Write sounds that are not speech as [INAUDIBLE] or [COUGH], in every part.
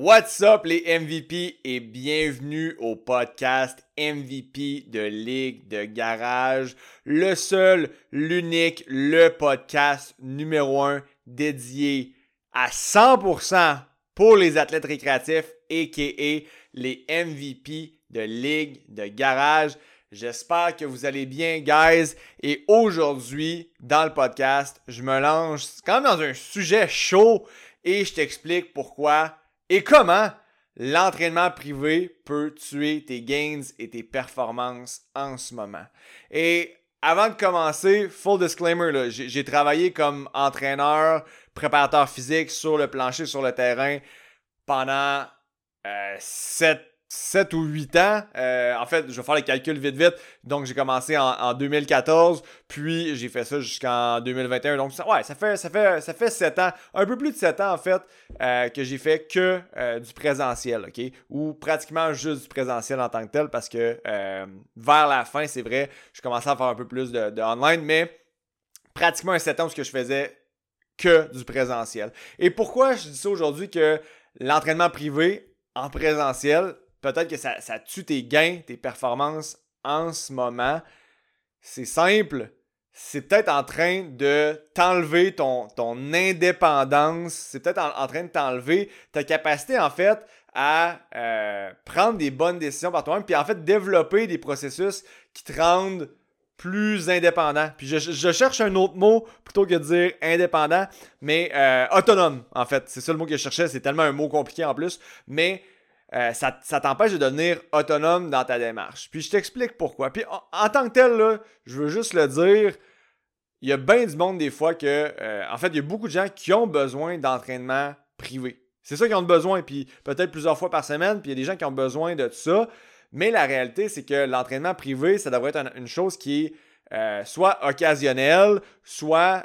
What's up les MVP et bienvenue au podcast MVP de Ligue de Garage, le seul, l'unique, le podcast numéro un dédié à 100% pour les athlètes récréatifs aka les MVP de Ligue de Garage. J'espère que vous allez bien, guys. Et aujourd'hui, dans le podcast, je me lance quand même dans un sujet chaud et je t'explique pourquoi et comment l'entraînement privé peut tuer tes gains et tes performances en ce moment? Et avant de commencer, full disclaimer, j'ai travaillé comme entraîneur, préparateur physique sur le plancher, sur le terrain pendant euh, 7 7 ou 8 ans. Euh, en fait, je vais faire les calculs vite vite. Donc, j'ai commencé en, 2014, puis j'ai fait ça jusqu'en 2021. Donc, ça, ouais, ça fait, ça, fait, ça fait 7 ans, un peu plus de 7 ans en fait, euh, que j'ai fait que euh, du présentiel, OK? Ou pratiquement juste du présentiel en tant que tel, parce que vers la fin, c'est vrai, je commençais à faire un peu plus de, online, mais pratiquement un 7 ans où je faisais que du présentiel. Et pourquoi je dis ça aujourd'hui que l'entraînement privé en présentiel, peut-être que ça, tue tes gains, tes performances en ce moment. C'est simple. C'est peut-être en train de t'enlever ton, ton indépendance. C'est peut-être en, train de t'enlever ta capacité, en fait, à euh, prendre des bonnes décisions par toi-même. Puis, en fait, développer des processus qui te rendent plus indépendant. Puis je, cherche un autre mot plutôt que de dire indépendant, mais euh, autonome, en fait. C'est ça le mot que je cherchais. C'est tellement un mot compliqué en plus. Mais euh, ça, t'empêche de devenir autonome dans ta démarche. Puis je t'explique pourquoi. Puis en, tant que tel, je veux juste le dire, il y a bien du monde des fois que, euh, en fait, il y a beaucoup de gens qui ont besoin d'entraînement privé. C'est ça qu'ils ont besoin, puis peut-être plusieurs fois par semaine, puis il y a des gens qui ont besoin de ça. Mais la réalité, c'est que l'entraînement privé, ça devrait être une, chose qui est euh, soit occasionnelle, soit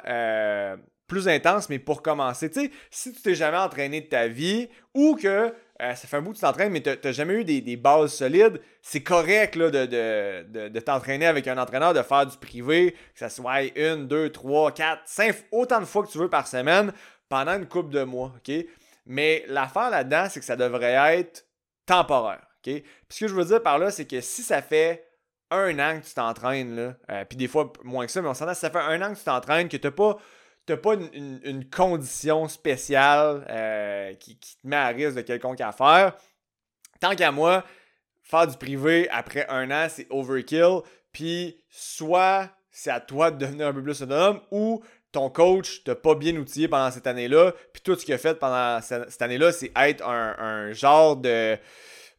plus intense, mais pour commencer. Tu sais, si tu t'es jamais entraîné de ta vie ou que euh, ça fait un bout que tu t'entraînes, mais tu n'as jamais eu des, bases solides, c'est correct là, de, t'entraîner avec un entraîneur, de faire du privé, que ça soit une, deux, trois, quatre, cinq, autant de fois que tu veux par semaine pendant une couple de mois. ok? Mais l'affaire là-dedans, c'est que ça devrait être temporaire. ok? Puis ce que je veux dire par là, c'est que si ça fait un an que tu t'entraînes, euh, puis des fois moins que ça, mais on s'entend, si ça fait un an que tu t'entraînes, que tu n'as pas t'as pas une, condition spéciale euh, qui, te met à risque de quelconque affaire. Tant qu'à moi, faire du privé après un an, c'est overkill. Puis soit c'est à toi de devenir un peu plus autonome ou ton coach t'a pas bien outillé pendant cette année-là. Puis tout ce qu'il a fait pendant cette année-là, c'est être un, genre de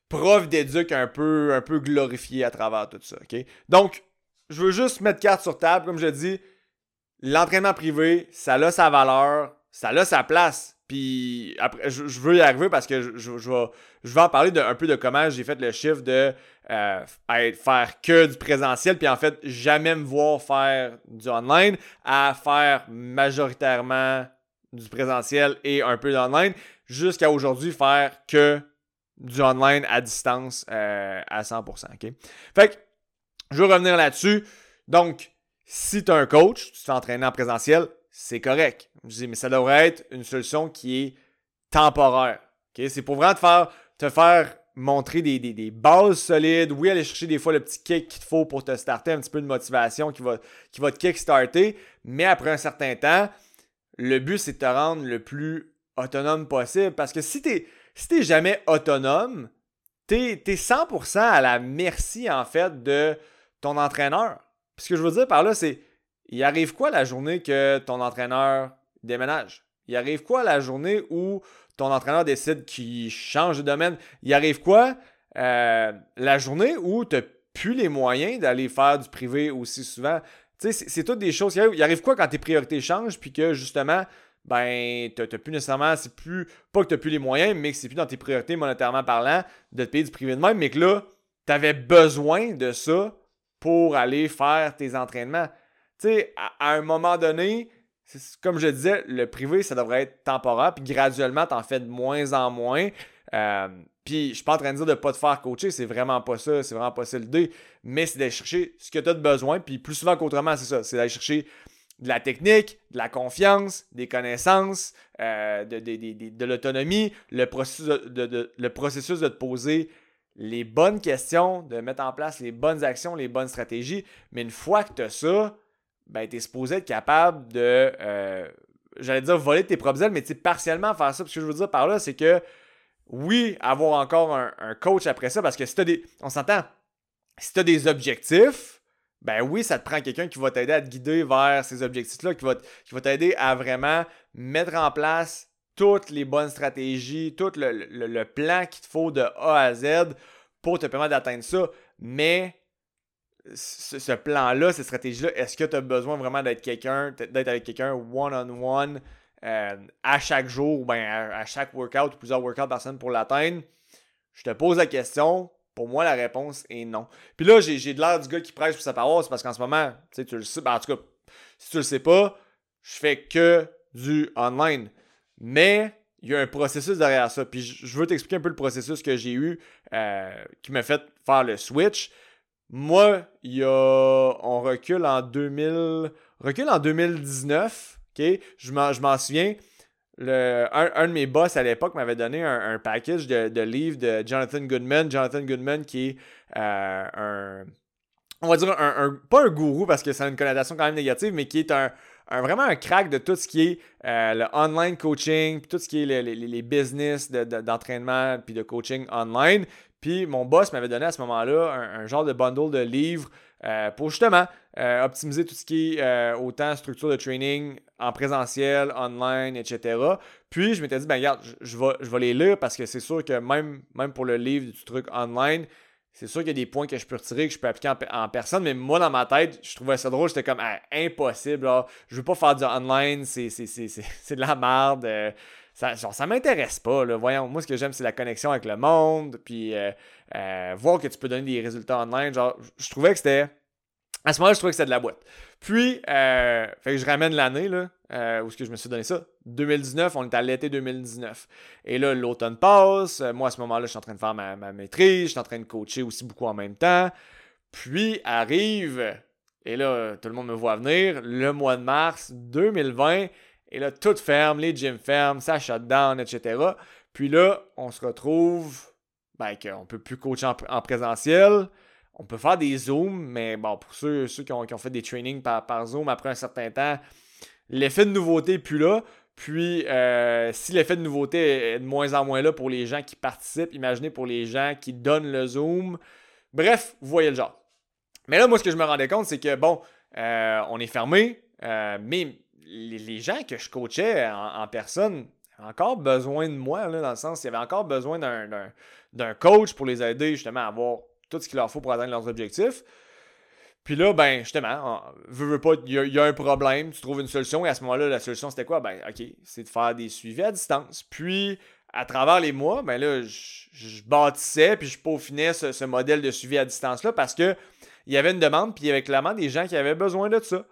prof d'éduc un peu, un peu glorifié à travers tout ça. Donc, je veux juste mettre carte sur table, comme je dis l'entraînement privé, ça a sa valeur, ça a sa place. Puis après, je, veux y arriver parce que je, vais, je vais en parler de, un peu de comment j'ai fait le chiffre de euh, faire que du présentiel, puis en fait, jamais me voir faire du online, à faire majoritairement du présentiel et un peu d'online, jusqu'à aujourd'hui faire que du online à distance euh, à 100%. Fait que, je vais revenir là-dessus. Donc, si tu as un coach, tu t'entraînes en présentiel, c'est correct. Je dis, mais ça devrait être une solution qui est temporaire. C'est pour vraiment te faire, te faire montrer des, bases solides. Oui, aller chercher des fois le petit kick qu'il te faut pour te starter, un petit peu de motivation qui va, qui va te kick-starter. Mais après un certain temps, le but, c'est de te rendre le plus autonome possible. Parce que si tu si jamais autonome, tu es, 100% à la merci, en fait, de ton entraîneur. Puis ce que je veux dire par là, c'est il arrive quoi la journée que ton entraîneur déménage? Il arrive quoi la journée où ton entraîneur décide qu'il change de domaine? Il arrive quoi euh, la journée où tu n'as plus les moyens d'aller faire du privé aussi souvent? Tu sais, c'est toutes des choses. Il arrive, quoi quand tes priorités changent puis que justement, ben, tu n'as plus nécessairement, c'est plus, pas que tu n'as plus les moyens, mais que c'est plus dans tes priorités monétairement parlant de te payer du privé de même, mais que là, tu avais besoin de ça pour aller faire tes entraînements. Tu sais, à, un moment donné, comme je disais, le privé, ça devrait être temporaire, puis graduellement, tu en fais de moins en moins. Euh, puis je suis pas en train de dire de ne pas te faire coacher, c'est vraiment pas ça, c'est vraiment pas ça l'idée, mais c'est d'aller chercher ce que tu as de besoin, puis plus souvent qu'autrement, c'est ça, c'est d'aller chercher de la technique, de la confiance, des connaissances, euh, de, l'autonomie, le de, le processus de te poser les bonnes questions, de mettre en place les bonnes actions, les bonnes stratégies. Mais une fois que tu as ça, ben, tu es supposé être capable de, euh, j'allais dire voler tes propres ailes, mais partiellement faire ça. Ce que je veux dire par là, c'est que oui, avoir encore un, coach après ça, parce que si tu des. On s'entend, si tu des objectifs, ben oui, ça te prend quelqu'un qui va t'aider à te guider vers ces objectifs-là, qui va t'aider à vraiment mettre en place toutes les bonnes stratégies, tout le, plan qu'il te faut de A à Z pour te permettre d'atteindre ça. Mais ce, plan-là, cette stratégie-là, est-ce que tu as besoin vraiment d'être quelqu'un, d'être avec quelqu'un one-on-one euh, à chaque jour ou bien à, chaque workout ou plusieurs workouts par semaine pour l'atteindre? Je te pose la question, pour moi, la réponse est non. Puis là, j'ai de l'air du gars qui prêche pour sa parole, parce qu'en ce moment, tu sais, tu le sais. Ben, en tout cas, si tu le sais pas, je fais que du online. Mais il y a un processus derrière ça. Puis je veux t'expliquer un peu le processus que j'ai eu euh, qui m'a fait faire le switch. Moi, il y a. On recule en 2000. Recule en 2019. OK? Je m'en souviens un, de mes boss à l'époque m'avait donné un, package de, livres de Jonathan Goodman. Jonathan Goodman qui est euh, un. On va dire un, Pas un gourou parce que c'est une connotation quand même négative, mais qui est un, vraiment un crack de tout ce qui est euh, le online coaching, puis tout ce qui est les, business d'entraînement puis de coaching online. Puis mon boss m'avait donné à ce moment-là un, genre de bundle de livres euh, pour justement optimiser tout ce qui est autant structure de training en présentiel, online, etc. Puis je m'étais dit, ben regarde, je, vais, je vais les lire parce que c'est sûr que même, même pour le livre du truc online, c'est sûr qu'il y a des points que je peux retirer, que je peux appliquer en, personne, mais moi, dans ma tête, je trouvais ça drôle. J'étais comme, ah, impossible. Là. Je veux pas faire du online, [LAUGHS] c'est, de la merde. Euh, ça, genre, ça m'intéresse pas. Là. Voyons, moi, ce que j'aime, c'est la connexion avec le monde, puis euh, euh, voir que tu peux donner des résultats online. Genre, je trouvais que c'était à ce moment-là, je trouvais que c'était de la boîte. Puis, euh, fait que je ramène l'année, là, euh, où est-ce que je me suis donné ça? 2019, on est à l'été 2019. Et là, l'automne passe. Euh, moi, à ce moment-là, je suis en train de faire ma, maîtrise. Je suis en train de coacher aussi beaucoup en même temps. Puis arrive, et là, tout le monde me voit venir, le mois de mars 2020. Et là, tout ferme, les gyms ferment, ça shut down, etc. Puis là, on se retrouve, ben, qu'on ne peut plus coacher en présentiel. On peut faire des zooms, mais bon, pour ceux, qui, ont, fait des trainings par, Zoom après un certain temps, l'effet de nouveauté n'est plus là. Puis, euh, si l'effet de nouveauté est de moins en moins là pour les gens qui participent, imaginez pour les gens qui donnent le Zoom. Bref, vous voyez le genre. Mais là, moi, ce que je me rendais compte, c'est que, bon, euh, on est fermé, euh, mais les, gens que je coachais en, personne encore besoin de moi, là, dans le sens, il y avait encore besoin d'un coach pour les aider justement à avoir tout ce qu'il leur faut pour atteindre leurs objectifs. Puis là, ben, justement, veux, pas, il y, a un problème, tu trouves une solution, et à ce moment-là, la solution, c'était quoi? Ben, OK, c'est de faire des suivis à distance. Puis, à travers les mois, ben là, je, bâtissais, puis je peaufinais ce, modèle de suivi à distance-là parce que il y avait une demande, puis il y avait clairement des gens qui avaient besoin de ça.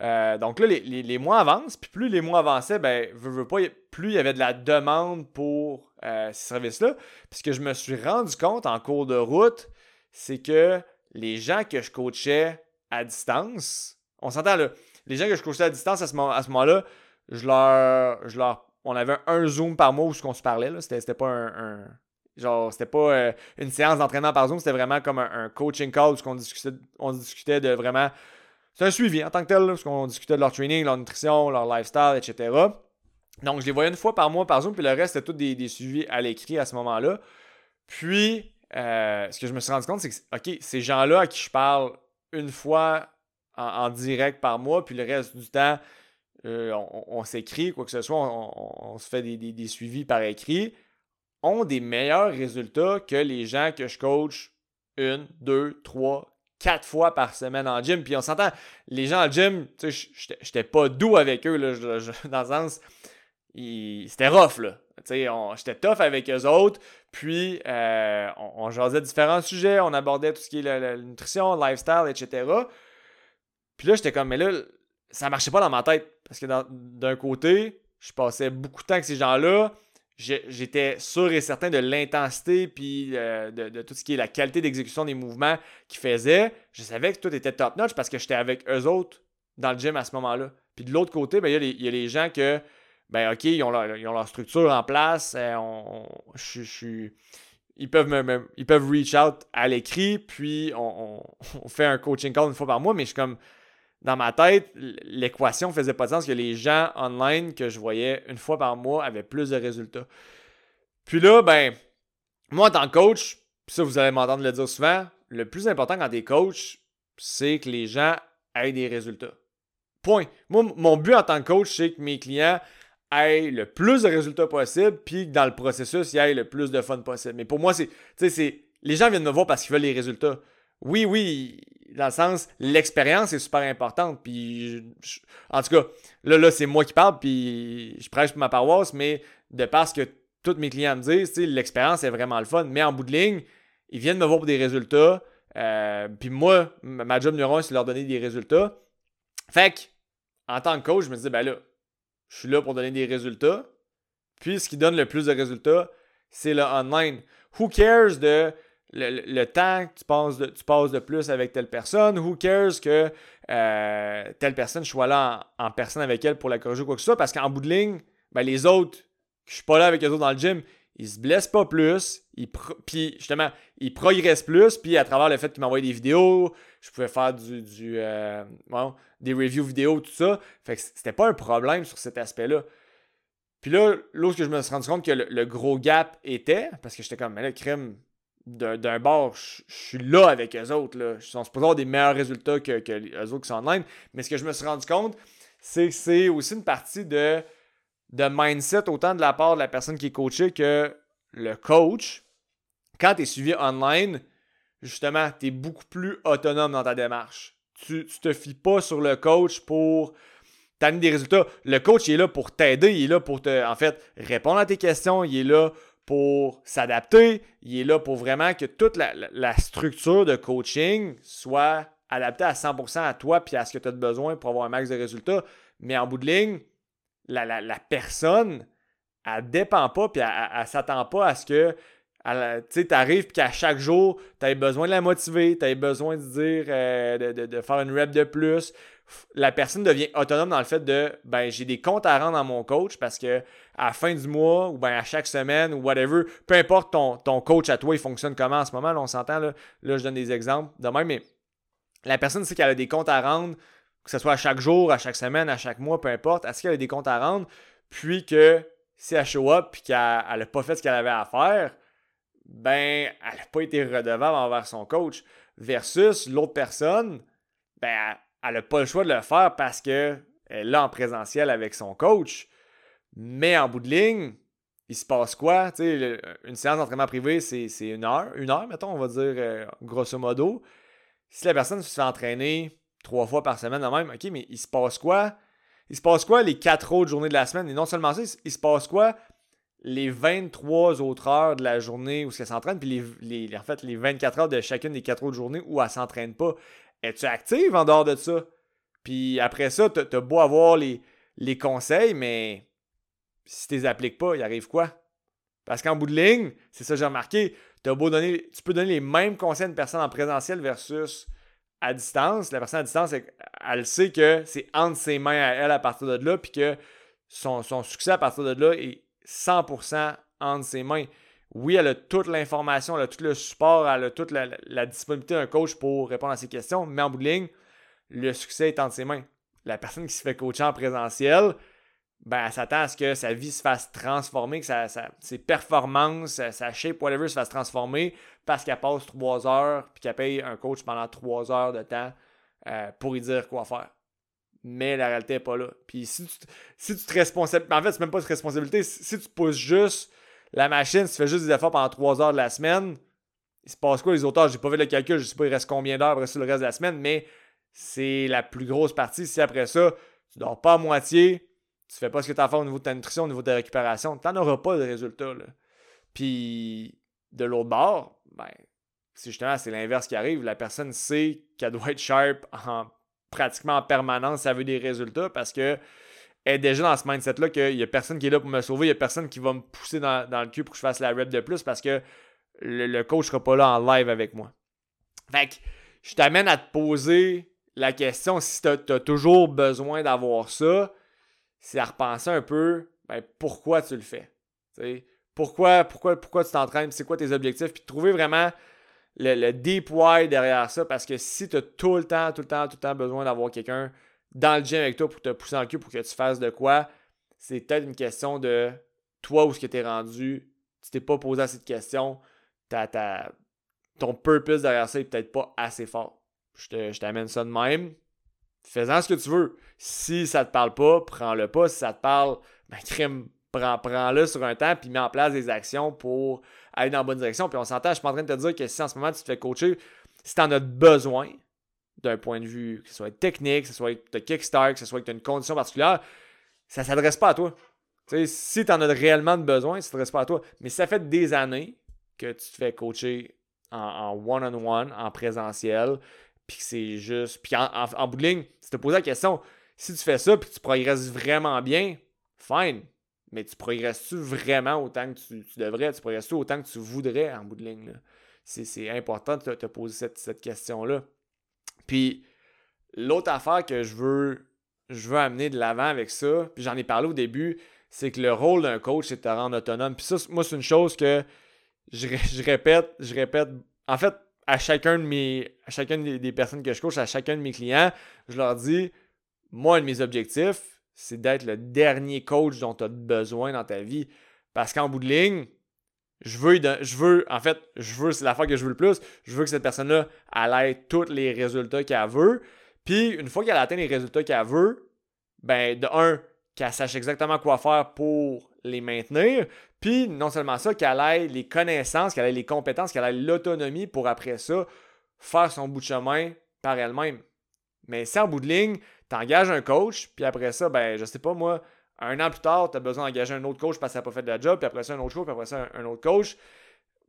Euh, donc là, les, mois avancent, puis plus les mois avançaient, ben, veux, pas, plus il y avait de la demande pour euh, ces services-là. Puis ce que je me suis rendu compte en cours de route, c'est que les gens que je coachais à distance, on s'entend là, les gens que je coachais à distance à ce, moment-là, je leur, je leur, on avait un Zoom par mois où on se parlait. Là. C'était, pas un, genre, c'était pas euh, une séance d'entraînement par Zoom, c'était vraiment comme un, coaching call où on discutait, on discutait de vraiment. C'est un suivi en tant que tel, parce qu'on discutait de leur training, leur nutrition, leur lifestyle, etc. Donc, je les voyais une fois par mois par Zoom, puis le reste, c'était tout des, des suivis à l'écrit à ce moment-là. Puis, euh, ce que je me suis rendu compte, c'est que, OK, ces gens-là à qui je parle une fois en, direct par mois, puis le reste du temps, euh, on, s'écrit, quoi que ce soit, on, se fait des, suivis par écrit, ont des meilleurs résultats que les gens que je coach une, deux, trois, quatre fois par semaine en gym. Puis on s'entend, les gens en gym, tu sais, j'étais pas doux avec eux, là, dans le sens, c'était rough, là. J'étais tough avec eux autres. Puis, euh, on, on, jasait différents sujets. On abordait tout ce qui est la, nutrition, le lifestyle, etc. Puis là, j'étais comme, mais là, ça marchait pas dans ma tête. Parce que d'un côté, je passais beaucoup de temps avec ces gens-là. J'étais sûr et certain de l'intensité puis euh, de, tout ce qui est la qualité d'exécution des mouvements qu'ils faisaient. Je savais que tout était top-notch parce que j'étais avec eux autres dans le gym à ce moment-là. Puis de l'autre côté, ben, il y, a les gens que, ben OK, ils ont leur, structure en place. Euh, ils, peuvent me, ils peuvent reach out à l'écrit, puis [LAUGHS] on, fait un coaching call une fois par mois, mais je suis comme dans ma tête, l'équation faisait pas de sens que les gens online que je voyais une fois par mois avaient plus de résultats. Puis là, ben, moi en tant que coach, ça vous allez m'entendre le dire souvent, le plus important quand tu es coach, c'est que les gens aient des résultats. Point. Moi, mon but en tant que coach, c'est que mes clients aient le plus de résultats possible, puis que dans le processus, il y ait le plus de fun possible. Mais pour moi, c'est, c'est, les gens viennent me voir parce qu'ils veulent les résultats. Oui, oui, dans le sens, l'expérience est super importante. Puis, en tout cas, là, là, c'est moi qui parle, puis je prêche pour ma paroisse, mais de parce que tous mes clients me disent, l'expérience est vraiment le fun. Mais en bout de ligne, ils viennent me voir pour des résultats. Euh, puis moi, ma job numéro un, c'est leur donner des résultats. Fait que, en tant que coach, je me dis, ben là, je suis là pour donner des résultats. Puis ce qui donne le plus de résultats, c'est le online. Who cares de le, temps que tu passes, de, tu passes de plus avec telle personne? Who cares que euh, telle personne, je là en, personne avec elle pour la corriger ou quoi que ce soit? Parce qu'en bout de ligne, ben les autres, je suis pas là avec eux autres dans le gym, ils se blessent pas plus, ils puis justement, ils progressent plus, puis à travers le fait qu'ils m'envoient des vidéos, je pouvais faire du, du euh, des reviews vidéo, tout ça. Fait que c'était pas un problème sur cet aspect-là. Puis là, lorsque je me suis rendu compte que le, gros gap était, parce que j'étais comme, mais là, crème, d'un bord, je suis là avec eux autres. Là. Ils sont supposés avoir des meilleurs résultats que, que les autres qui sont en ligne. Mais ce que je me suis rendu compte, c'est que c'est aussi une partie de de mindset autant de la part de la personne qui est coachée que le coach. Quand tu es suivi online, justement, tu es beaucoup plus autonome dans ta démarche. Tu ne te fies pas sur le coach pour t'amener des résultats. Le coach il est là pour t'aider, il est là pour te, en fait, répondre à tes questions, il est là pour s'adapter, il est là pour vraiment que toute la, la structure de coaching soit adaptée à 100% à toi puis à ce que tu as besoin pour avoir un max de résultats. Mais en bout de ligne, la, personne, elle dépend pas, puis elle, ne s'attend pas à ce que tu arrives puis qu'à chaque jour, tu besoin de la motiver, tu besoin de dire euh, de, faire une rep de plus. La personne devient autonome dans le fait de ben j'ai des comptes à rendre à mon coach parce que à la fin du mois ou ben à chaque semaine ou whatever, peu importe ton, ton coach à toi, il fonctionne comment en ce moment, on s'entend là, là, je donne des exemples de même, mais la personne sait qu'elle a des comptes à rendre que ce soit à chaque jour, à chaque semaine, à chaque mois, peu importe, est-ce qu'elle a des comptes à rendre, puis que si elle show up puis qu'elle n'a pas fait ce qu'elle avait à faire, ben, elle n'a pas été redevable envers son coach. Versus l'autre personne, ben, elle n'a pas le choix de le faire parce qu'elle est là en présentiel avec son coach. Mais en bout de ligne, il se passe quoi? une séance d'entraînement privé, c'est une heure. Une heure, mettons, on va dire euh, grosso modo. Si la personne se fait entraîner trois fois par semaine, même, OK, mais il se passe quoi? Il se passe quoi les quatre autres journées de la semaine? Et non seulement ça, il se passe quoi les 23 autres heures de la journée où elle s'entraîne, puis les, en fait, les 24 heures de chacune des quatre autres journées où elle s'entraîne pas? Es-tu active en dehors de ça? Puis après ça, tu as beau avoir les, les conseils, mais si tu les appliques pas, il arrive quoi? Parce qu'en bout de ligne, c'est ça que j'ai remarqué, beau donner, tu peux donner les mêmes conseils à une personne en présentiel versus à distance, la personne à distance, elle sait que c'est entre ses mains à elle à partir de là, puis que son, succès à partir de là est 100% entre ses mains. Oui, elle a toute l'information, elle a tout le support, elle a toute la, disponibilité d'un coach pour répondre à ses questions, mais en bout de ligne, le succès est entre ses mains. La personne qui se fait coacher en présentiel, ben, elle s'attend à ce que sa vie se fasse transformer, que ses performances, sa, shape, whatever, se fasse transformer parce qu'elle passe trois heures puis qu'elle paye un coach pendant trois heures de temps euh, pour lui dire quoi faire. Mais la réalité n'est pas là. Puis si tu, si tu te responsabilises, en fait, c'est même pas de responsabilité. Si tu pousses juste la machine, si tu fais juste des efforts pendant trois heures de la semaine, il se passe quoi les auteurs? J'ai pas fait le calcul, je sais pas il reste combien d'heures après le reste de la semaine, mais c'est la plus grosse partie. Si après ça, tu dors pas à moitié, tu fais pas ce que tu as à faire au niveau de ta nutrition, au niveau de ta récupération, tu n'en auras pas de résultat. Puis de l'autre bord, ben, c'est justement c'est l'inverse qui arrive. La personne sait qu'elle doit être sharp en pratiquement en permanence, ça veut des résultats parce que est déjà dans ce mindset-là qu'il n'y a personne qui est là pour me sauver, il n'y a personne qui va me pousser dans, le cul pour que je fasse la rep de plus parce que le, coach ne sera pas là en live avec moi. Fait que je t'amène à te poser la question, si tu as, toujours besoin d'avoir ça, c'est à repenser un peu ben, pourquoi tu le fais. Pourquoi, pourquoi, pourquoi tu t'entraînes, c'est quoi tes objectifs, puis trouver vraiment le, deep why derrière ça, parce que si tu as tout le temps, tout le temps, tout le temps besoin d'avoir quelqu'un dans le gym avec toi pour te pousser en cul pour que tu fasses de quoi, c'est peut-être une question de toi où ce que tu es rendu, tu t'es pas posé assez de questions, ton purpose derrière ça est peut-être pas assez fort. Je t'amène ça de même. Fais-en ce que tu veux. Si ça te parle pas, prends-le pas. Si ça te parle, ben prends-le sur un temps puis mets en place des actions pour aller dans la bonne direction. Puis on s'entend, je suis pas en train de te dire que si en ce moment tu te fais coacher, si tu en as besoin d'un point de vue, que ce soit technique, que ce soit de kickstart, que ce soit que tu as une condition particulière, ça s'adresse pas à toi. si tu en as réellement besoin, ça ne s'adresse pas à toi. Mais ça fait des années que tu te fais coacher en one-on-one, en, présentiel, puis c'est juste. Puis en, bout de ligne, tu te poses la question, si tu fais ça, puis tu progresses vraiment bien, fine. Mais tu progresses-tu vraiment autant que tu, devrais? Tu progresses-tu autant que tu voudrais en bout de ligne? C'est important de te, poser cette, question-là. Puis l'autre affaire que je veux, je veux amener de l'avant avec ça, puis j'en ai parlé au début, c'est que le rôle d'un coach, c'est de te rendre autonome. Puis ça, moi, c'est une chose que je, répète, je répète. En fait, à chacun de mes, à chacune des, personnes que je coach, à chacun de mes clients, je leur dis, moi, un de mes objectifs, c'est d'être le dernier coach dont tu as besoin dans ta vie. Parce qu'en bout de ligne, je veux, en fait, je veux, c'est la fois que je veux le plus, je veux que cette personne-là, ait tous les résultats qu'elle veut. Puis, une fois qu'elle a atteint les résultats qu'elle veut, ben, de un, qu'elle sache exactement quoi faire pour les maintenir. Puis, non seulement ça, qu'elle ait les connaissances, qu'elle ait les compétences, qu'elle ait l'autonomie pour après ça faire son bout de chemin par elle-même. Mais si en bout de ligne, tu engages un coach, puis après ça, ben, je sais pas moi, un an plus tard, tu as besoin d'engager un autre coach parce qu'il n'a pas fait de la job, puis après ça, un autre coach, puis après ça, un, autre coach,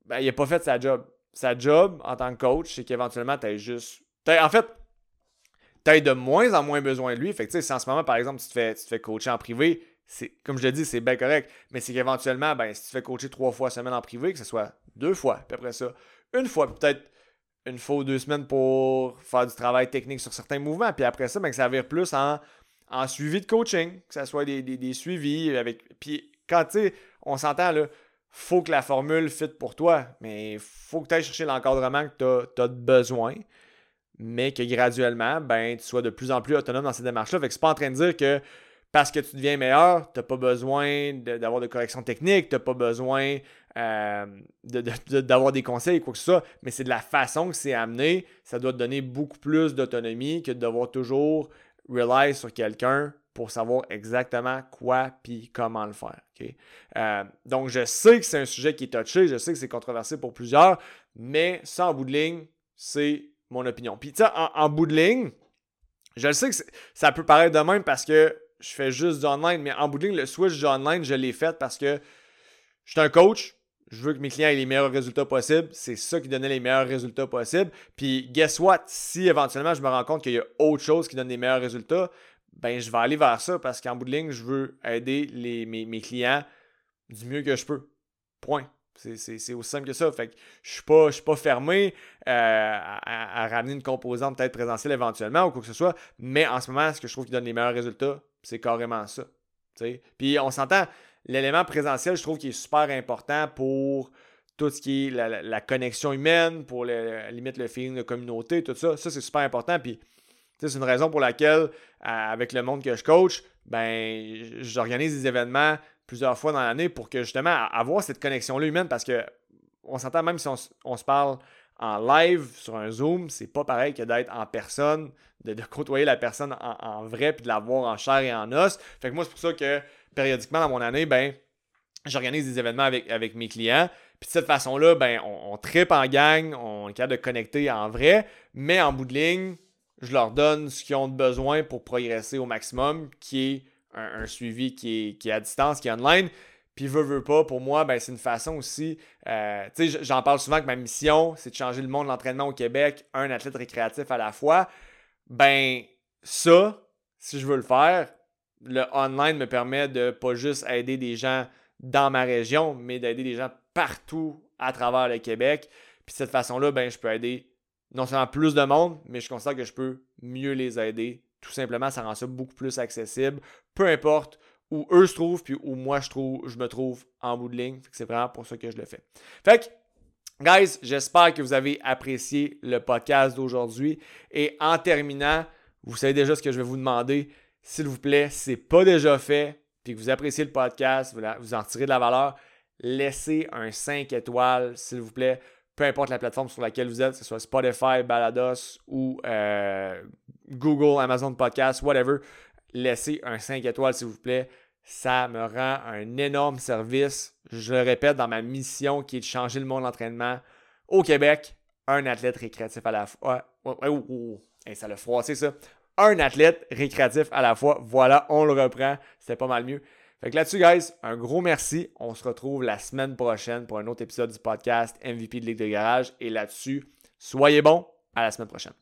ben, il n'a pas fait sa job. Sa job en tant que coach, c'est qu'éventuellement, tu juste. en fait, tu as de moins en moins besoin de lui. Fait que, si en ce moment, par exemple, tu te fais, tu te fais coacher en privé, comme je l'ai dit, c'est bien correct. Mais c'est qu'éventuellement, ben, si tu fais coacher trois fois semaine en privé, que ce soit deux fois, puis après ça, une fois, peut-être une fois ou deux semaines pour faire du travail technique sur certains mouvements. Puis après ça, ben, que ça vire plus en, suivi de coaching, que ce soit des, suivis avec. Puis quand tu sais, on s'entend là, faut que la formule fit pour toi, mais faut que tu ailles chercher l'encadrement que tu as, besoin, mais que graduellement, ben, tu sois de plus en plus autonome dans ces démarches-là. Fait que c'est pas en train de dire que parce que tu deviens meilleur, tu n'as pas besoin d'avoir de, corrections techniques, tu n'as pas besoin euh, d'avoir des conseils, quoi que ce soit, mais c'est de la façon que c'est amené. Ça doit te donner beaucoup plus d'autonomie que de devoir toujours rely sur quelqu'un pour savoir exactement quoi puis comment le faire. Euh, donc, je sais que c'est un sujet qui est touché, je sais que c'est controversé pour plusieurs, mais ça, en bout de ligne, c'est mon opinion. Puis, tu sais, en, bout de ligne, je sais que ça peut paraître de même parce que je fais juste du online, mais en bout de ligne, le switch du online, je l'ai fait parce que je suis un coach, je veux que mes clients aient les meilleurs résultats possibles. C'est ça qui donnait les meilleurs résultats possibles. Puis, guess what? Si éventuellement je me rends compte qu'il y a autre chose qui donne les meilleurs résultats, ben je vais aller vers ça parce qu'en bout de ligne, je veux aider les, mes, clients du mieux que je peux. Point. C'est aussi simple que ça. Fait que je suis pas, suis pas fermé euh, à, à, ramener une composante peut-être présentielle éventuellement ou quoi que ce soit. Mais en ce moment, ce que je trouve qui donne les meilleurs résultats, c'est carrément ça. Puis on s'entend, l'élément présentiel, je trouve qu'il est super important pour tout ce qui est la, connexion humaine, pour le, limite le feeling de communauté, tout ça. Ça, c'est super important. Puis c'est une raison pour laquelle, avec le monde que je coach, ben, j'organise des événements plusieurs fois dans l'année pour que justement avoir cette connexion-là humaine parce que on s'entend même si on, se parle en live sur un Zoom, c'est pas pareil que d'être en personne, de, côtoyer la personne en, vrai puis de la voir en chair et en os. Fait que moi, c'est pour ça que périodiquement dans mon année, ben, j'organise des événements avec, avec mes clients. Puis de cette façon-là, ben, on, on tripe en gang, on est capable de connecter en vrai, mais en bout de ligne, je leur donne ce qu'ils ont besoin pour progresser au maximum, qui est un, suivi qui est, qui à distance, qui est online. Puis veut, veut pas, pour moi, ben, c'est une façon aussi. Euh, tu sais, j'en parle souvent que ma mission, c'est de changer le monde de l'entraînement au Québec, un athlète récréatif à la fois. Ben, ça, si je veux le faire, le online me permet de pas juste aider des gens dans ma région, mais d'aider des gens partout à travers le Québec. Puis de cette façon-là, ben, je peux aider non seulement plus de monde, mais je constate que je peux mieux les aider. Tout simplement, ça rend ça beaucoup plus accessible. Peu importe où eux se trouvent, puis où moi je, trouve, je me trouve en bout de ligne. C'est vraiment pour ça que je le fais. Fait que, guys, j'espère que vous avez apprécié le podcast d'aujourd'hui. Et en terminant, vous savez déjà ce que je vais vous demander. S'il vous plaît, si ce n'est pas déjà fait, puis que vous appréciez le podcast, vous en retirez de la valeur, laissez un 5 étoiles, s'il vous plaît peu importe la plateforme sur laquelle vous êtes, que ce soit Spotify, Balados ou euh, Google, Amazon Podcast, whatever, laissez un 5 étoiles, s'il vous plaît. Ça me rend un énorme service. Je le répète, dans ma mission qui est de changer le monde de l'entraînement au Québec, un athlète récréatif à la fois. Oh, oh, oh, ça l'a froissé ça. Un athlète récréatif à la fois. Voilà, on le reprend. C'était pas mal mieux. Fait que là-dessus, guys, un gros merci. On se retrouve la semaine prochaine pour un autre épisode du podcast MVP de Ligue de Garage. Et là-dessus, soyez bons. À la semaine prochaine.